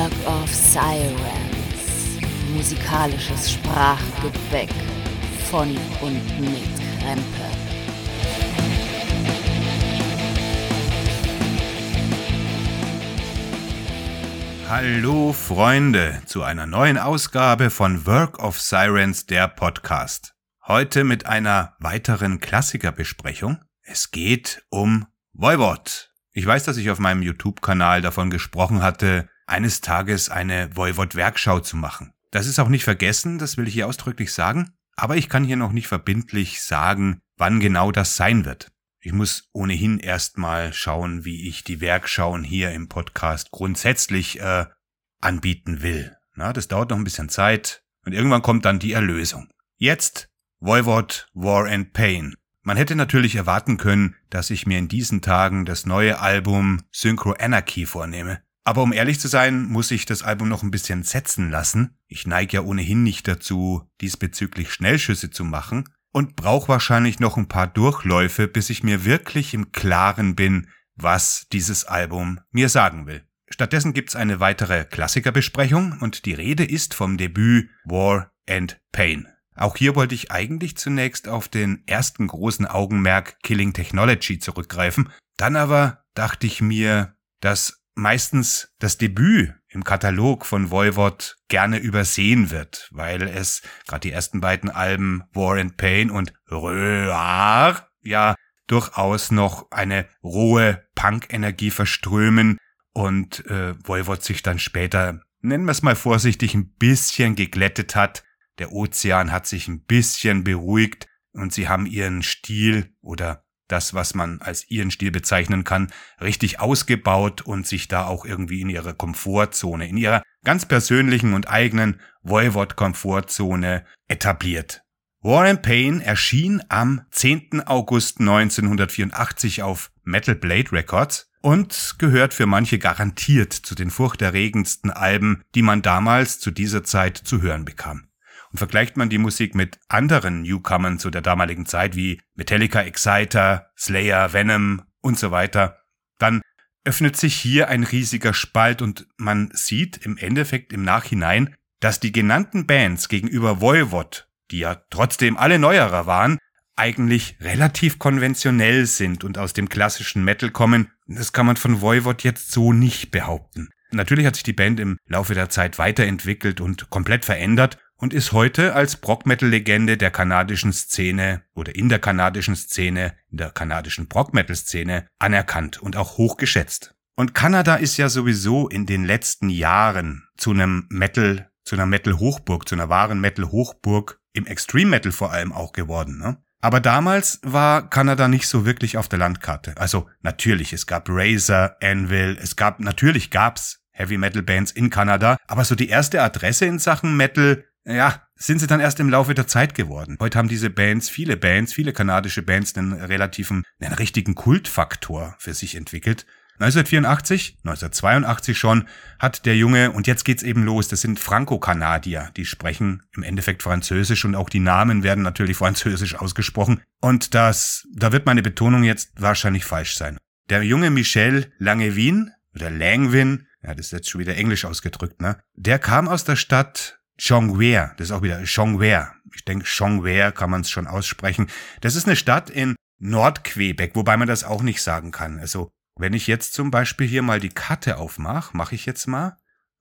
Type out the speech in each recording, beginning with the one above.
Work of Sirens. Musikalisches Sprachgebäck von und mit Krempe. Hallo Freunde zu einer neuen Ausgabe von Work of Sirens, der Podcast. Heute mit einer weiteren Klassikerbesprechung. Es geht um Voivod. Ich weiß, dass ich auf meinem YouTube-Kanal davon gesprochen hatte, eines Tages eine Voivod-Werkschau zu machen. Das ist auch nicht vergessen, das will ich hier ausdrücklich sagen, aber ich kann hier noch nicht verbindlich sagen, wann genau das sein wird. Ich muss ohnehin erstmal schauen, wie ich die Werkschauen hier im Podcast grundsätzlich äh, anbieten will. Na, das dauert noch ein bisschen Zeit und irgendwann kommt dann die Erlösung. Jetzt Voivod War and Pain. Man hätte natürlich erwarten können, dass ich mir in diesen Tagen das neue Album Synchro Anarchy vornehme. Aber um ehrlich zu sein, muss ich das Album noch ein bisschen setzen lassen. Ich neige ja ohnehin nicht dazu, diesbezüglich Schnellschüsse zu machen und brauche wahrscheinlich noch ein paar Durchläufe, bis ich mir wirklich im Klaren bin, was dieses Album mir sagen will. Stattdessen gibt's eine weitere Klassikerbesprechung und die Rede ist vom Debüt War and Pain. Auch hier wollte ich eigentlich zunächst auf den ersten großen Augenmerk Killing Technology zurückgreifen. Dann aber dachte ich mir, dass meistens das Debüt im Katalog von Voivod gerne übersehen wird, weil es gerade die ersten beiden Alben War and Pain und Röar ja durchaus noch eine rohe Punk-Energie verströmen und äh, Voivod sich dann später, nennen wir es mal vorsichtig, ein bisschen geglättet hat. Der Ozean hat sich ein bisschen beruhigt und sie haben ihren Stil oder das, was man als ihren Stil bezeichnen kann, richtig ausgebaut und sich da auch irgendwie in ihrer Komfortzone, in ihrer ganz persönlichen und eigenen Voivod-Komfortzone etabliert. War and Pain erschien am 10. August 1984 auf Metal Blade Records und gehört für manche garantiert zu den furchterregendsten Alben, die man damals zu dieser Zeit zu hören bekam. Und vergleicht man die Musik mit anderen Newcomern zu der damaligen Zeit wie Metallica, Exciter, Slayer, Venom und so weiter, dann öffnet sich hier ein riesiger Spalt und man sieht im Endeffekt im Nachhinein, dass die genannten Bands gegenüber Voivod, die ja trotzdem alle neuerer waren, eigentlich relativ konventionell sind und aus dem klassischen Metal kommen. Das kann man von Voivod jetzt so nicht behaupten. Natürlich hat sich die Band im Laufe der Zeit weiterentwickelt und komplett verändert und ist heute als Prog-Metal-Legende der kanadischen Szene oder in der kanadischen Szene, in der kanadischen Prog-Metal-Szene anerkannt und auch hochgeschätzt. Und Kanada ist ja sowieso in den letzten Jahren zu einem Metal, zu einer Metal-Hochburg, zu einer wahren Metal-Hochburg im Extreme Metal vor allem auch geworden. Ne? Aber damals war Kanada nicht so wirklich auf der Landkarte. Also natürlich, es gab Razor, Anvil, es gab, natürlich gab's Heavy Metal Bands in Kanada, aber so die erste Adresse in Sachen Metal ja, sind sie dann erst im Laufe der Zeit geworden. Heute haben diese Bands, viele Bands, viele kanadische Bands einen relativen, einen richtigen Kultfaktor für sich entwickelt. 1984, 1982 schon, hat der Junge, und jetzt geht's eben los, das sind Franco-Kanadier, die sprechen im Endeffekt Französisch und auch die Namen werden natürlich Französisch ausgesprochen. Und das, da wird meine Betonung jetzt wahrscheinlich falsch sein. Der junge Michel Langevin, oder Langvin, ja, das ist jetzt schon wieder Englisch ausgedrückt, ne? Der kam aus der Stadt Chongwea, das ist auch wieder Chongwea. Ich denke, Chongwea kann man es schon aussprechen. Das ist eine Stadt in Nordquebec, wobei man das auch nicht sagen kann. Also, wenn ich jetzt zum Beispiel hier mal die Karte aufmache, mache ich jetzt mal,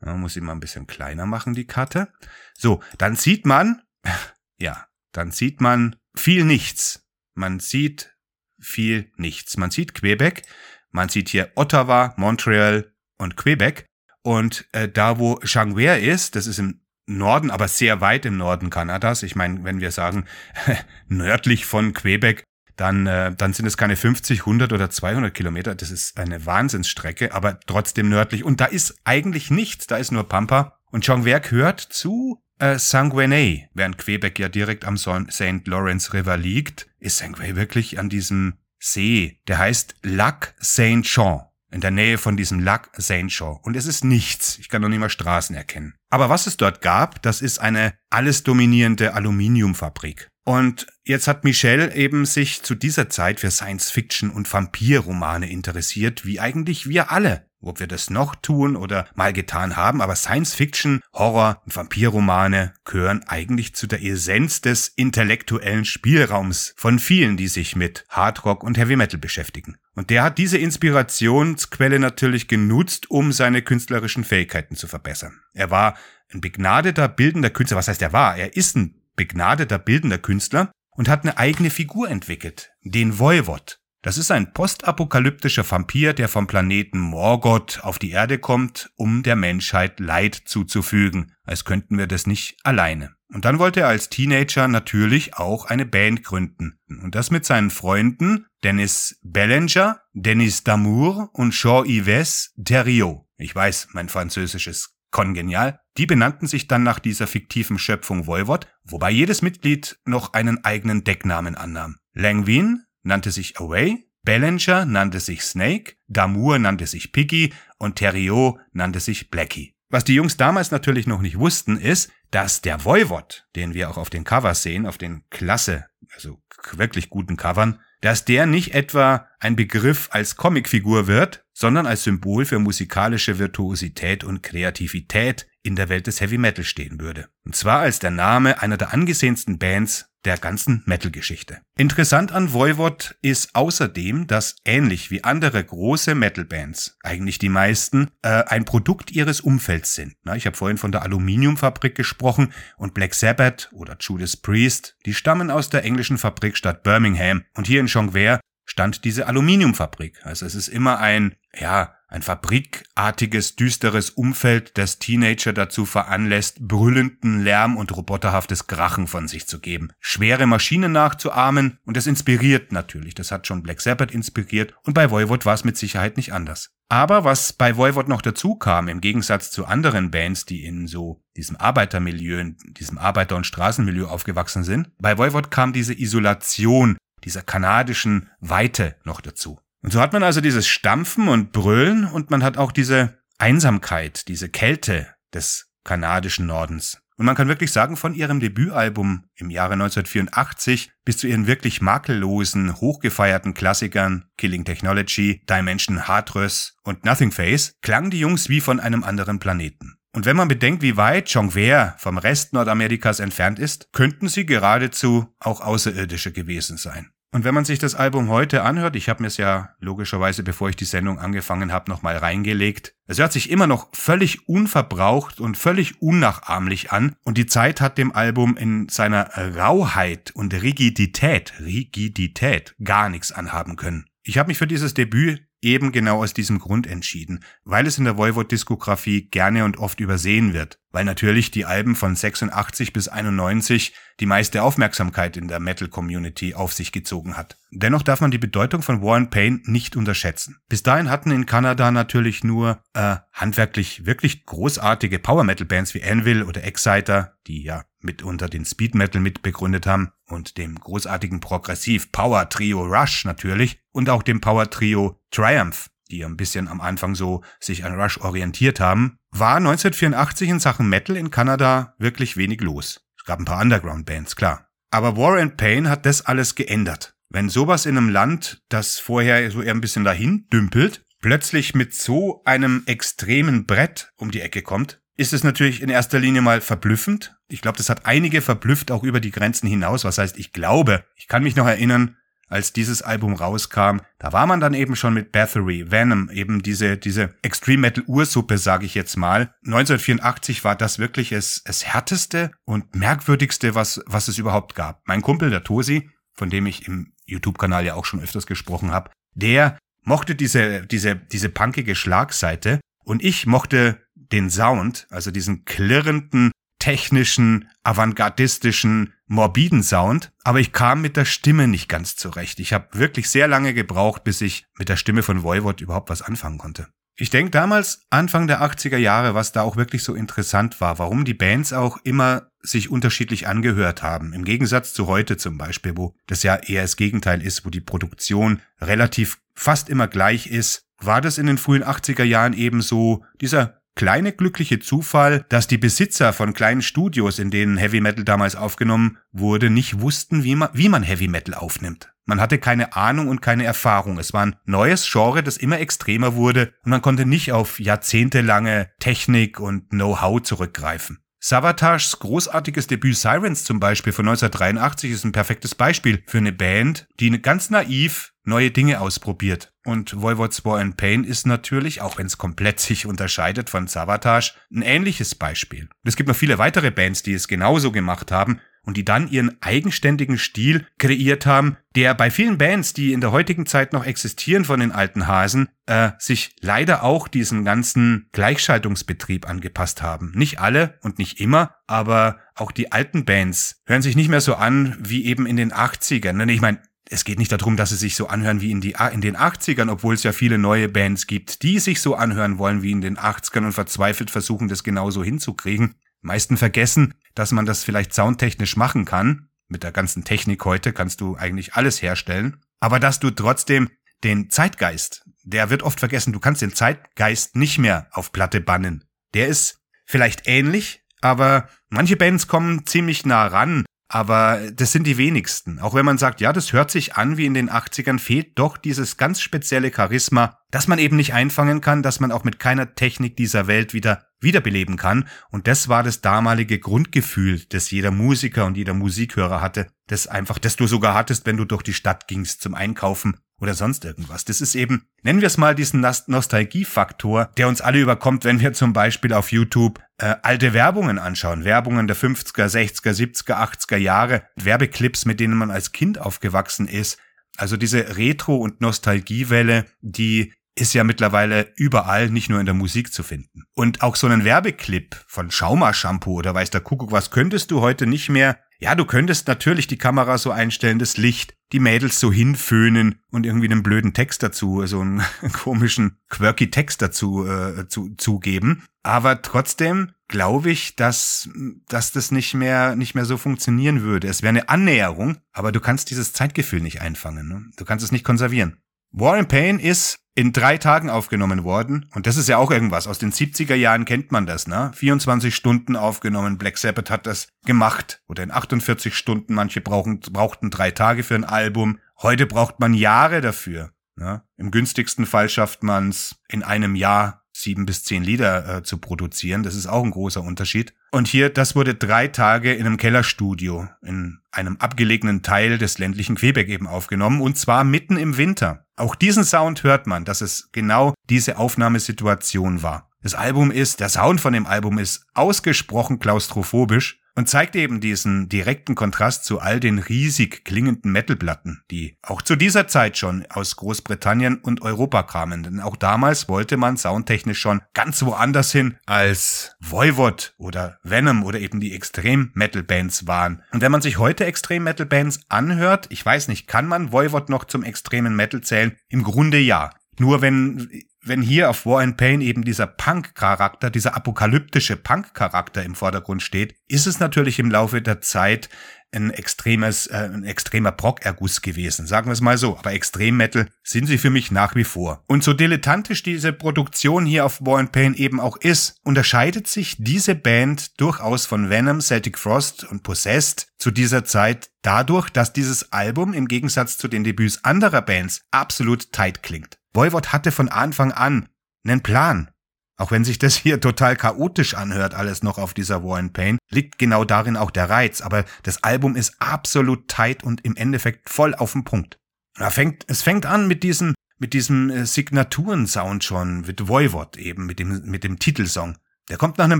ja, muss ich mal ein bisschen kleiner machen, die Karte. So, dann sieht man, ja, dann sieht man viel nichts. Man sieht viel nichts. Man sieht Quebec, man sieht hier Ottawa, Montreal und Quebec. Und äh, da, wo Changwea ist, das ist im Norden, aber sehr weit im Norden Kanadas. Ich meine, wenn wir sagen nördlich von Quebec, dann, äh, dann sind es keine 50, 100 oder 200 Kilometer. Das ist eine Wahnsinnsstrecke, aber trotzdem nördlich. Und da ist eigentlich nichts. Da ist nur Pampa. Und Jonquière gehört zu äh, Sanguenay. Während Quebec ja direkt am St. Lawrence River liegt, ist Sanguenay wirklich an diesem See. Der heißt Lac Saint-Jean in der Nähe von diesem Lac Saint-Jean. Und es ist nichts. Ich kann noch nicht mal Straßen erkennen. Aber was es dort gab, das ist eine alles dominierende Aluminiumfabrik. Und jetzt hat Michel eben sich zu dieser Zeit für Science-Fiction und Vampirromane interessiert, wie eigentlich wir alle. Ob wir das noch tun oder mal getan haben, aber Science Fiction, Horror und Vampirromane gehören eigentlich zu der Essenz des intellektuellen Spielraums von vielen, die sich mit Hardrock und Heavy Metal beschäftigen. Und der hat diese Inspirationsquelle natürlich genutzt, um seine künstlerischen Fähigkeiten zu verbessern. Er war ein begnadeter bildender Künstler. Was heißt er war? Er ist ein begnadeter bildender Künstler und hat eine eigene Figur entwickelt, den Voivod. Das ist ein postapokalyptischer Vampir, der vom Planeten Morgoth auf die Erde kommt, um der Menschheit Leid zuzufügen, als könnten wir das nicht alleine. Und dann wollte er als Teenager natürlich auch eine Band gründen. Und das mit seinen Freunden Dennis Bellinger, Dennis Damour und Jean-Yves Theriot. Ich weiß, mein Französisch ist kongenial. Die benannten sich dann nach dieser fiktiven Schöpfung Voivod, wobei jedes Mitglied noch einen eigenen Decknamen annahm. Langvin nannte sich Away, Bellinger nannte sich Snake, Damour nannte sich Piggy und Theriot nannte sich Blackie. Was die Jungs damals natürlich noch nicht wussten, ist, dass der Voivod, den wir auch auf den Covers sehen, auf den klasse, also wirklich guten Covern, dass der nicht etwa ein Begriff als Comicfigur wird, sondern als Symbol für musikalische Virtuosität und Kreativität in der Welt des Heavy Metal stehen würde. Und zwar als der Name einer der angesehensten Bands der ganzen Metal-Geschichte. Interessant an Voivod ist außerdem, dass ähnlich wie andere große Metal-Bands, eigentlich die meisten, äh, ein Produkt ihres Umfelds sind. Na, ich habe vorhin von der Aluminiumfabrik gesprochen und Black Sabbath oder Judas Priest, die stammen aus der englischen Fabrikstadt Birmingham und hier in Jongleur stand diese Aluminiumfabrik. Also es ist immer ein, ja, ein fabrikartiges, düsteres Umfeld, das Teenager dazu veranlässt, brüllenden Lärm und roboterhaftes Krachen von sich zu geben, schwere Maschinen nachzuahmen und das inspiriert natürlich. Das hat schon Black Sabbath inspiriert und bei Voivod war es mit Sicherheit nicht anders. Aber was bei Voivod noch dazu kam, im Gegensatz zu anderen Bands, die in so diesem Arbeitermilieu, in diesem Arbeiter- und Straßenmilieu aufgewachsen sind, bei Voivod kam diese Isolation dieser kanadischen Weite noch dazu. Und so hat man also dieses Stampfen und Brüllen und man hat auch diese Einsamkeit, diese Kälte des kanadischen Nordens. Und man kann wirklich sagen, von ihrem Debütalbum im Jahre 1984 bis zu ihren wirklich makellosen, hochgefeierten Klassikern Killing Technology, Dimension Heartress und Nothing Face klangen die Jungs wie von einem anderen Planeten. Und wenn man bedenkt, wie weit Jongleur vom Rest Nordamerikas entfernt ist, könnten sie geradezu auch Außerirdische gewesen sein. Und wenn man sich das Album heute anhört, ich habe mir es ja logischerweise, bevor ich die Sendung angefangen habe, nochmal reingelegt, es hört sich immer noch völlig unverbraucht und völlig unnachahmlich an und die Zeit hat dem Album in seiner Rauheit und Rigidität, Rigidität gar nichts anhaben können. Ich habe mich für dieses Debüt eben genau aus diesem Grund entschieden, weil es in der Voivod-Diskografie gerne und oft übersehen wird, weil natürlich die Alben von 86 bis 91 die meiste Aufmerksamkeit in der Metal-Community auf sich gezogen hat. Dennoch darf man die Bedeutung von War and Pain nicht unterschätzen. Bis dahin hatten in Kanada natürlich nur äh, handwerklich wirklich großartige Power-Metal-Bands wie Anvil oder Exciter, die ja mitunter den Speed Metal mitbegründet haben und dem großartigen Progressiv Power Trio Rush natürlich und auch dem Power Trio Triumph, die ein bisschen am Anfang so sich an Rush orientiert haben, war 1984 in Sachen Metal in Kanada wirklich wenig los. Es gab ein paar Underground Bands, klar. Aber War and Pain hat das alles geändert. Wenn sowas in einem Land, das vorher so eher ein bisschen dahin dümpelt, plötzlich mit so einem extremen Brett um die Ecke kommt, ist es natürlich in erster Linie mal verblüffend. Ich glaube, das hat einige verblüfft auch über die Grenzen hinaus. Was heißt, ich glaube, ich kann mich noch erinnern, als dieses Album rauskam, da war man dann eben schon mit Bathory, Venom, eben diese, diese Extreme Metal Ursuppe, sage ich jetzt mal. 1984 war das wirklich es, es härteste und merkwürdigste, was, was es überhaupt gab. Mein Kumpel, der Tosi, von dem ich im YouTube-Kanal ja auch schon öfters gesprochen habe, der mochte diese, diese, diese punkige Schlagseite und ich mochte den Sound, also diesen klirrenden, technischen, avantgardistischen, morbiden Sound, aber ich kam mit der Stimme nicht ganz zurecht. Ich habe wirklich sehr lange gebraucht, bis ich mit der Stimme von Voivod überhaupt was anfangen konnte. Ich denke damals, Anfang der 80er Jahre, was da auch wirklich so interessant war, warum die Bands auch immer sich unterschiedlich angehört haben. Im Gegensatz zu heute zum Beispiel, wo das ja eher das Gegenteil ist, wo die Produktion relativ fast immer gleich ist, war das in den frühen 80er Jahren eben so dieser kleine glückliche Zufall, dass die Besitzer von kleinen Studios, in denen Heavy Metal damals aufgenommen wurde, nicht wussten, wie man, wie man Heavy Metal aufnimmt. Man hatte keine Ahnung und keine Erfahrung. Es war ein neues Genre, das immer extremer wurde und man konnte nicht auf jahrzehntelange Technik und Know-how zurückgreifen. Savatage großartiges Debüt Sirens zum Beispiel von 1983 ist ein perfektes Beispiel für eine Band, die ganz naiv neue Dinge ausprobiert. Und Voivods War and Pain ist natürlich, auch wenn es komplett sich unterscheidet von Savatage, ein ähnliches Beispiel. es gibt noch viele weitere Bands, die es genauso gemacht haben und die dann ihren eigenständigen Stil kreiert haben, der bei vielen Bands, die in der heutigen Zeit noch existieren von den alten Hasen, äh, sich leider auch diesen ganzen Gleichschaltungsbetrieb angepasst haben. Nicht alle und nicht immer, aber auch die alten Bands hören sich nicht mehr so an wie eben in den 80ern. Ich meine, es geht nicht darum, dass sie sich so anhören wie in, die, in den 80ern, obwohl es ja viele neue Bands gibt, die sich so anhören wollen wie in den 80ern und verzweifelt versuchen, das genauso hinzukriegen. Meisten vergessen, dass man das vielleicht soundtechnisch machen kann. Mit der ganzen Technik heute kannst du eigentlich alles herstellen. Aber dass du trotzdem den Zeitgeist, der wird oft vergessen, du kannst den Zeitgeist nicht mehr auf Platte bannen. Der ist vielleicht ähnlich, aber manche Bands kommen ziemlich nah ran aber das sind die wenigsten. Auch wenn man sagt, ja, das hört sich an wie in den 80ern, fehlt doch dieses ganz spezielle Charisma, das man eben nicht einfangen kann, dass man auch mit keiner Technik dieser Welt wieder wiederbeleben kann. Und das war das damalige Grundgefühl, das jeder Musiker und jeder Musikhörer hatte, das einfach, das du sogar hattest, wenn du durch die Stadt gingst zum Einkaufen oder sonst irgendwas. Das ist eben, nennen wir es mal diesen Nostalgiefaktor, der uns alle überkommt, wenn wir zum Beispiel auf YouTube äh, alte Werbungen anschauen. Werbungen der 50er, 60er, 70er, 80er Jahre, Werbeclips, mit denen man als Kind aufgewachsen ist. Also diese Retro- und Nostalgiewelle, die ist ja mittlerweile überall, nicht nur in der Musik zu finden. Und auch so einen Werbeclip von Schauma-Shampoo oder weiß der Kuckuck, was könntest du heute nicht mehr ja, du könntest natürlich die Kamera so einstellen, das Licht, die Mädels so hinföhnen und irgendwie einen blöden Text dazu, so einen komischen, quirky Text dazu äh, zu, zugeben. Aber trotzdem glaube ich, dass, dass das nicht mehr, nicht mehr so funktionieren würde. Es wäre eine Annäherung, aber du kannst dieses Zeitgefühl nicht einfangen. Ne? Du kannst es nicht konservieren. War and Pain ist in drei Tagen aufgenommen worden. Und das ist ja auch irgendwas. Aus den 70er Jahren kennt man das, ne? 24 Stunden aufgenommen. Black Sabbath hat das gemacht. Oder in 48 Stunden. Manche brauchen, brauchten drei Tage für ein Album. Heute braucht man Jahre dafür. Ne? Im günstigsten Fall schafft man es in einem Jahr sieben bis zehn Lieder äh, zu produzieren. Das ist auch ein großer Unterschied. Und hier, das wurde drei Tage in einem Kellerstudio in einem abgelegenen Teil des ländlichen Quebec eben aufgenommen und zwar mitten im Winter. Auch diesen Sound hört man, dass es genau diese Aufnahmesituation war. Das Album ist, der Sound von dem Album ist ausgesprochen klaustrophobisch und zeigt eben diesen direkten Kontrast zu all den riesig klingenden Metalplatten, die auch zu dieser Zeit schon aus Großbritannien und Europa kamen. Denn auch damals wollte man soundtechnisch schon ganz woanders hin als Voivod oder Venom oder eben die Extrem-Metal-Bands waren. Und wenn man sich heute Extrem-Metal-Bands anhört, ich weiß nicht, kann man Voivod noch zum extremen Metal zählen? Im Grunde ja. Nur wenn wenn hier auf War and Pain eben dieser Punk-Charakter, dieser apokalyptische Punk-Charakter im Vordergrund steht, ist es natürlich im Laufe der Zeit ein extremes, äh, ein extremer Brock-Erguss gewesen, sagen wir es mal so. Aber Extrem-Metal sind sie für mich nach wie vor. Und so dilettantisch diese Produktion hier auf War and Pain eben auch ist, unterscheidet sich diese Band durchaus von Venom, Celtic Frost und Possessed zu dieser Zeit dadurch, dass dieses Album im Gegensatz zu den Debüts anderer Bands absolut tight klingt. Voivod hatte von Anfang an einen Plan. Auch wenn sich das hier total chaotisch anhört, alles noch auf dieser War and Pain, liegt genau darin auch der Reiz. Aber das Album ist absolut tight und im Endeffekt voll auf den Punkt. Fängt, es fängt an mit diesem, mit diesem äh, Signaturen-Sound schon, mit Voivod eben, mit dem, mit dem Titelsong. Der kommt nach einem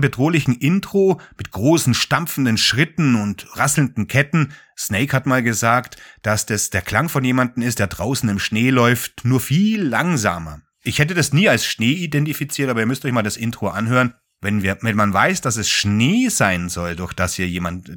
bedrohlichen Intro mit großen stampfenden Schritten und rasselnden Ketten. Snake hat mal gesagt, dass das der Klang von jemandem ist, der draußen im Schnee läuft, nur viel langsamer. Ich hätte das nie als Schnee identifiziert, aber ihr müsst euch mal das Intro anhören. Wenn wir, wenn man weiß, dass es Schnee sein soll, durch das hier jemand,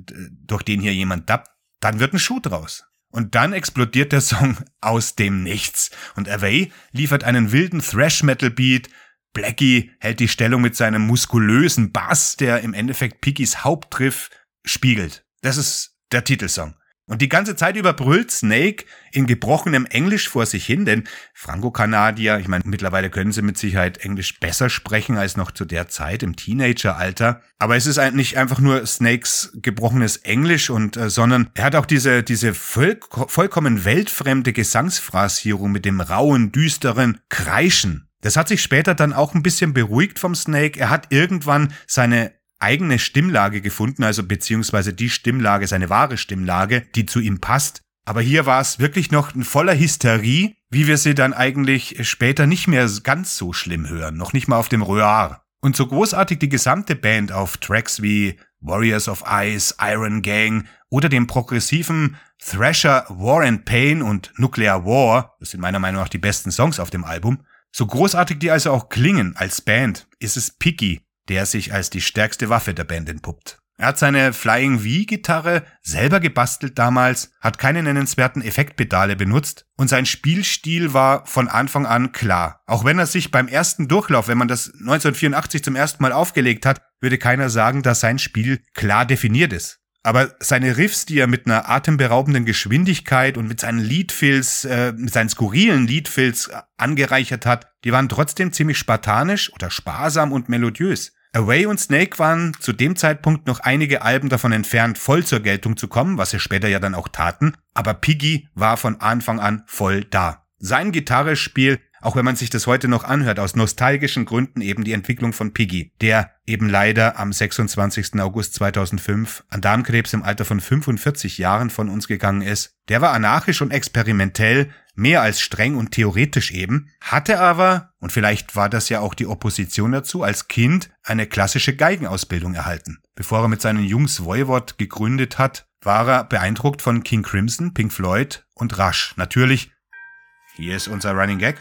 durch den hier jemand dappt, dann wird ein Schuh draus. Und dann explodiert der Song aus dem Nichts. Und Away liefert einen wilden Thrash-Metal-Beat, Blackie hält die Stellung mit seinem muskulösen Bass, der im Endeffekt Pickys Hauptriff spiegelt. Das ist der Titelsong. Und die ganze Zeit über brüllt Snake in gebrochenem Englisch vor sich hin, denn Franco-Kanadier, ich meine, mittlerweile können sie mit Sicherheit Englisch besser sprechen als noch zu der Zeit im Teenageralter. Aber es ist nicht einfach nur Snakes gebrochenes Englisch und, äh, sondern er hat auch diese, diese voll, vollkommen weltfremde Gesangsphrasierung mit dem rauen, düsteren Kreischen. Das hat sich später dann auch ein bisschen beruhigt vom Snake. Er hat irgendwann seine eigene Stimmlage gefunden, also beziehungsweise die Stimmlage, seine wahre Stimmlage, die zu ihm passt. Aber hier war es wirklich noch ein voller Hysterie, wie wir sie dann eigentlich später nicht mehr ganz so schlimm hören, noch nicht mal auf dem Röhr. Und so großartig die gesamte Band auf Tracks wie Warriors of Ice, Iron Gang oder dem progressiven Thrasher War and Pain und Nuclear War, das sind meiner Meinung nach die besten Songs auf dem Album, so großartig die also auch klingen als Band, ist es Picky, der sich als die stärkste Waffe der Band entpuppt. Er hat seine Flying V-Gitarre selber gebastelt damals, hat keine nennenswerten Effektpedale benutzt und sein Spielstil war von Anfang an klar. Auch wenn er sich beim ersten Durchlauf, wenn man das 1984 zum ersten Mal aufgelegt hat, würde keiner sagen, dass sein Spiel klar definiert ist. Aber seine Riffs, die er mit einer atemberaubenden Geschwindigkeit und mit seinen Leadfills, äh, mit seinen skurrilen Leadfills angereichert hat, die waren trotzdem ziemlich spartanisch oder sparsam und melodiös. Away und Snake waren zu dem Zeitpunkt noch einige Alben davon entfernt, voll zur Geltung zu kommen, was sie später ja dann auch taten, aber Piggy war von Anfang an voll da. Sein Gitarrespiel auch wenn man sich das heute noch anhört, aus nostalgischen Gründen eben die Entwicklung von Piggy, der eben leider am 26. August 2005 an Darmkrebs im Alter von 45 Jahren von uns gegangen ist. Der war anarchisch und experimentell, mehr als streng und theoretisch eben, hatte aber, und vielleicht war das ja auch die Opposition dazu, als Kind eine klassische Geigenausbildung erhalten. Bevor er mit seinen Jungs Voivod gegründet hat, war er beeindruckt von King Crimson, Pink Floyd und Rush. Natürlich, hier ist unser Running Gag,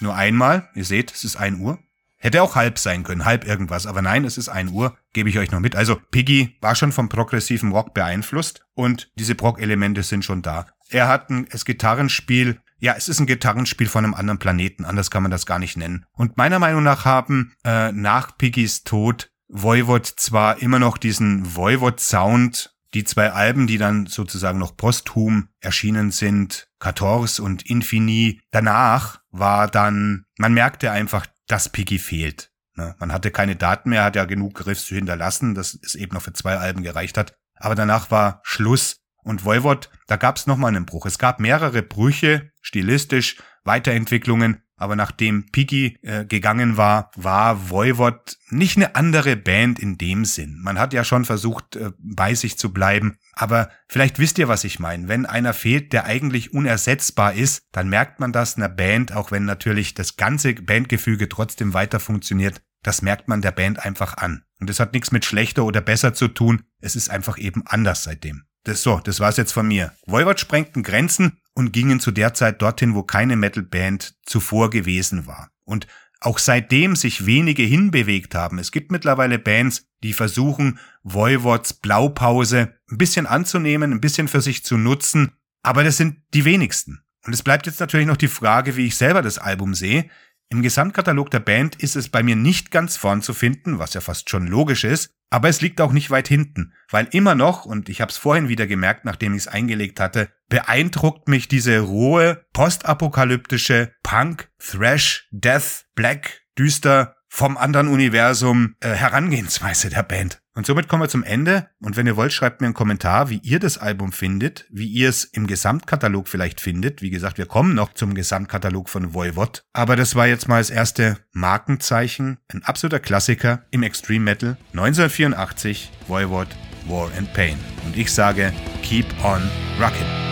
nur einmal, ihr seht, es ist ein Uhr. Hätte auch halb sein können, halb irgendwas, aber nein, es ist ein Uhr, gebe ich euch noch mit. Also Piggy war schon vom progressiven Rock beeinflusst und diese Prog-Elemente sind schon da. Er hat ein das Gitarrenspiel, ja, es ist ein Gitarrenspiel von einem anderen Planeten, anders kann man das gar nicht nennen. Und meiner Meinung nach haben äh, nach Piggys Tod Voivod zwar immer noch diesen Voivod-Sound die zwei Alben, die dann sozusagen noch posthum erschienen sind, 14 und Infini, danach war dann, man merkte einfach, dass Piggy fehlt. Ne? Man hatte keine Daten mehr, hat ja genug Riffs zu hinterlassen, dass es eben noch für zwei Alben gereicht hat. Aber danach war Schluss. Und Voivod, da gab es nochmal einen Bruch. Es gab mehrere Brüche, stilistisch, Weiterentwicklungen, aber nachdem Piggy äh, gegangen war, war Voivod nicht eine andere Band in dem Sinn. Man hat ja schon versucht, äh, bei sich zu bleiben, aber vielleicht wisst ihr, was ich meine. Wenn einer fehlt, der eigentlich unersetzbar ist, dann merkt man das einer Band, auch wenn natürlich das ganze Bandgefüge trotzdem weiter funktioniert. Das merkt man der Band einfach an. Und das hat nichts mit schlechter oder besser zu tun. Es ist einfach eben anders seitdem. Das so, das war's jetzt von mir. Voivod sprengten Grenzen und gingen zu der Zeit dorthin, wo keine Metalband zuvor gewesen war. Und auch seitdem sich wenige hinbewegt haben. Es gibt mittlerweile Bands, die versuchen, Voivods Blaupause ein bisschen anzunehmen, ein bisschen für sich zu nutzen, aber das sind die wenigsten. Und es bleibt jetzt natürlich noch die Frage, wie ich selber das Album sehe. Im Gesamtkatalog der Band ist es bei mir nicht ganz vorn zu finden, was ja fast schon logisch ist, aber es liegt auch nicht weit hinten, weil immer noch, und ich habe es vorhin wieder gemerkt, nachdem ich es eingelegt hatte, beeindruckt mich diese rohe, postapokalyptische Punk, Thrash, Death, Black, düster, vom anderen Universum äh, Herangehensweise der Band. Und somit kommen wir zum Ende. Und wenn ihr wollt, schreibt mir einen Kommentar, wie ihr das Album findet, wie ihr es im Gesamtkatalog vielleicht findet. Wie gesagt, wir kommen noch zum Gesamtkatalog von Voivod. Aber das war jetzt mal das erste Markenzeichen. Ein absoluter Klassiker im Extreme Metal. 1984, Voivod, War and Pain. Und ich sage, keep on rockin'.